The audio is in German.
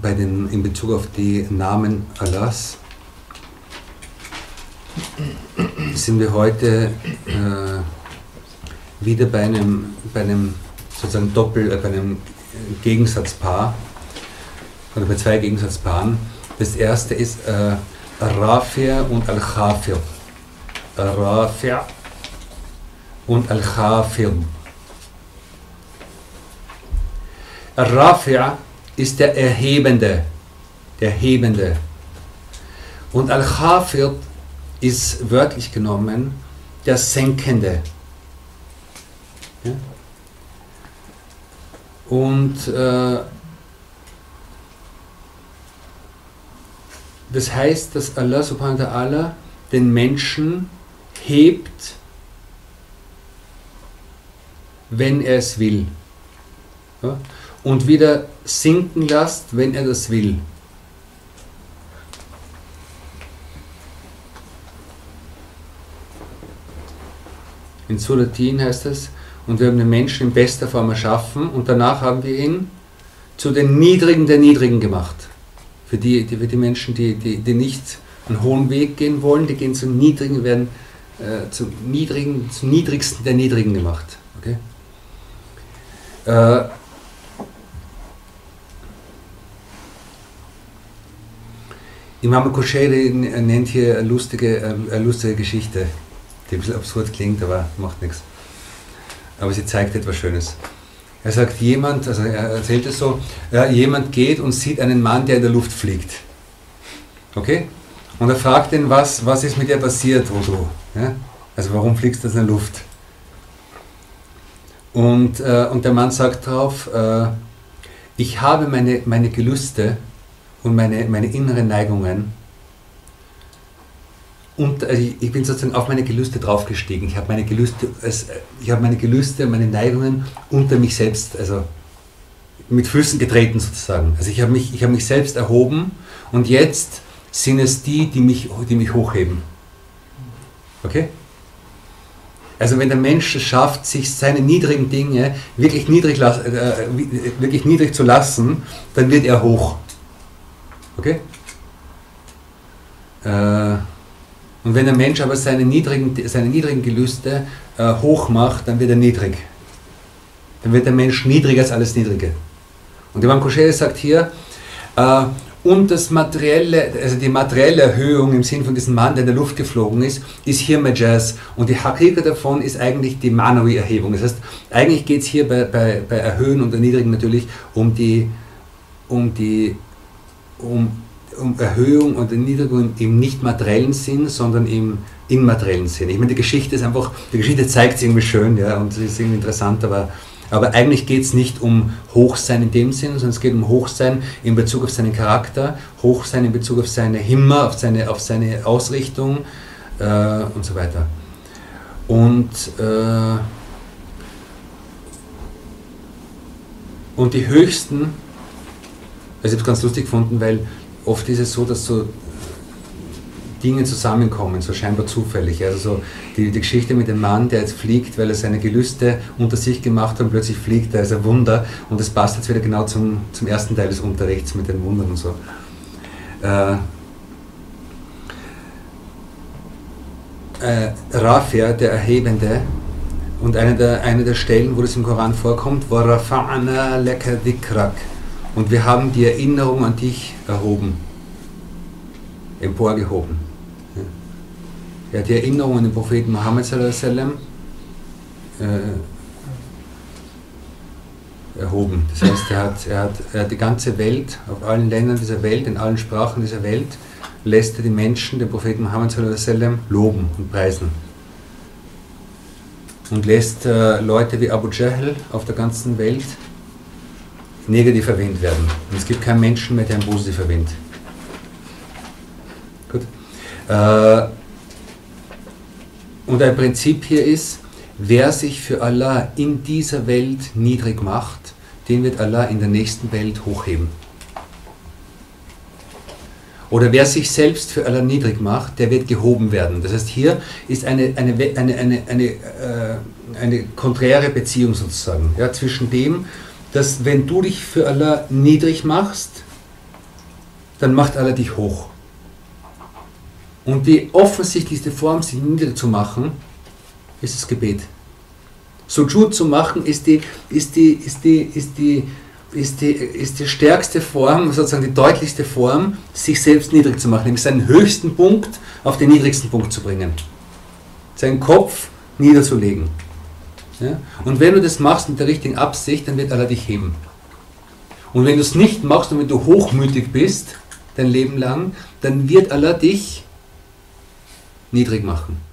Bei den, in Bezug auf die Namen Allahs sind wir heute äh, wieder bei einem, bei einem sozusagen Doppel, äh, bei einem Gegensatzpaar oder bei zwei Gegensatzpaaren. Das erste ist äh, Rafi' und Al-Khafir. Rafi' und Al-Khafir. Rafi' ist der Erhebende, der Hebende. Und Al-Khafir ist wörtlich genommen der Senkende. Ja? Und äh, das heißt, dass Allah subhanahu wa ta'ala den Menschen hebt, wenn er es will. Ja? Und wieder sinken lässt, wenn er das will. In Suratin heißt es, und wir haben den Menschen in bester Form erschaffen und danach haben wir ihn zu den Niedrigen der Niedrigen gemacht. Für die, die, für die Menschen, die, die, die nicht einen hohen Weg gehen wollen, die gehen zum Niedrigen, werden äh, zum, Niedrigen, zum Niedrigsten der Niedrigen gemacht. Okay? Äh, Imam Kushairi nennt hier eine lustige, eine lustige Geschichte, die ein bisschen absurd klingt, aber macht nichts. Aber sie zeigt etwas Schönes. Er sagt, jemand, also er erzählt es so, ja, jemand geht und sieht einen Mann, der in der Luft fliegt. Okay? Und er fragt ihn, was, was ist mit dir passiert, Odo? Ja? Also warum fliegst du in der Luft? Und, äh, und der Mann sagt darauf, äh, ich habe meine, meine Gelüste und meine, meine inneren Neigungen und also ich bin sozusagen auf meine Gelüste draufgestiegen. Ich habe meine Gelüste, ich habe meine Gelüste, meine Neigungen unter mich selbst, also mit Füßen getreten sozusagen. Also ich habe mich, ich habe mich selbst erhoben und jetzt sind es die, die mich, die mich hochheben. Okay? Also wenn der Mensch es schafft, sich seine niedrigen Dinge wirklich niedrig, äh, wirklich niedrig zu lassen, dann wird er hoch. Okay? Äh, und wenn der Mensch aber seine niedrigen, seine niedrigen Gelüste äh, hoch macht, dann wird er niedrig. Dann wird der Mensch niedriger als alles Niedrige. Und Imam Koshel sagt hier, äh, und das materielle, also die materielle Erhöhung im Sinn von diesem Mann, der in der Luft geflogen ist, ist hier Majaz. Und die Hakika davon ist eigentlich die Manawi-Erhebung. Das heißt, eigentlich geht es hier bei, bei, bei Erhöhen und Erniedrigen natürlich um die, um die, um um Erhöhung und Erniedrigung im nicht materiellen Sinn, sondern im immateriellen Sinn. Ich meine, die Geschichte ist einfach, die Geschichte zeigt es irgendwie schön, ja, und es ist irgendwie interessant, aber, aber eigentlich geht es nicht um Hochsein in dem Sinn, sondern es geht um Hochsein in Bezug auf seinen Charakter, Hochsein in Bezug auf seine Himmer, auf seine, auf seine Ausrichtung äh, und so weiter. Und, äh, und die höchsten, also ich habe es ganz lustig gefunden, weil oft ist es so, dass so Dinge zusammenkommen, so scheinbar zufällig. Also so die, die Geschichte mit dem Mann, der jetzt fliegt, weil er seine Gelüste unter sich gemacht hat und plötzlich fliegt, da ist ein Wunder und das passt jetzt wieder genau zum, zum ersten Teil des Unterrichts mit den Wundern und so. Äh, äh, Rafia, der Erhebende, und eine der, eine der Stellen, wo das im Koran vorkommt, war Rafa'ana leka dhikrak und wir haben die Erinnerung an dich erhoben, emporgehoben. Ja, die Erinnerung an den Propheten Mohammed äh, erhoben. Das heißt, er hat, er, hat, er hat die ganze Welt, auf allen Ländern dieser Welt, in allen Sprachen dieser Welt, lässt er die Menschen, den Propheten Mohammed loben und preisen. Und lässt äh, Leute wie Abu Jahl auf der ganzen Welt negativ erwähnt werden. Und es gibt keinen Menschen mehr, der ihn positiv erwähnt. Gut. Äh, und ein Prinzip hier ist, wer sich für Allah in dieser Welt niedrig macht, den wird Allah in der nächsten Welt hochheben. oder wer sich selbst für Allah niedrig macht, der wird gehoben werden. Das heißt, hier ist eine, eine, eine, eine, eine, äh, eine konträre Beziehung sozusagen ja, zwischen dem, dass wenn du dich für Allah niedrig machst, dann macht Allah dich hoch. Und die offensichtlichste Form, sich niedrig zu machen, ist das Gebet. Sujud zu machen, ist die, ist die, ist die, ist die, ist die, ist die stärkste Form, sozusagen die deutlichste Form, sich selbst niedrig zu machen, nämlich seinen höchsten Punkt auf den niedrigsten Punkt zu bringen. Seinen Kopf niederzulegen. Ja? Und wenn du das machst mit der richtigen Absicht, dann wird Allah dich heben. Und wenn du es nicht machst und wenn du hochmütig bist, dein Leben lang, dann wird Allah dich niedrig machen.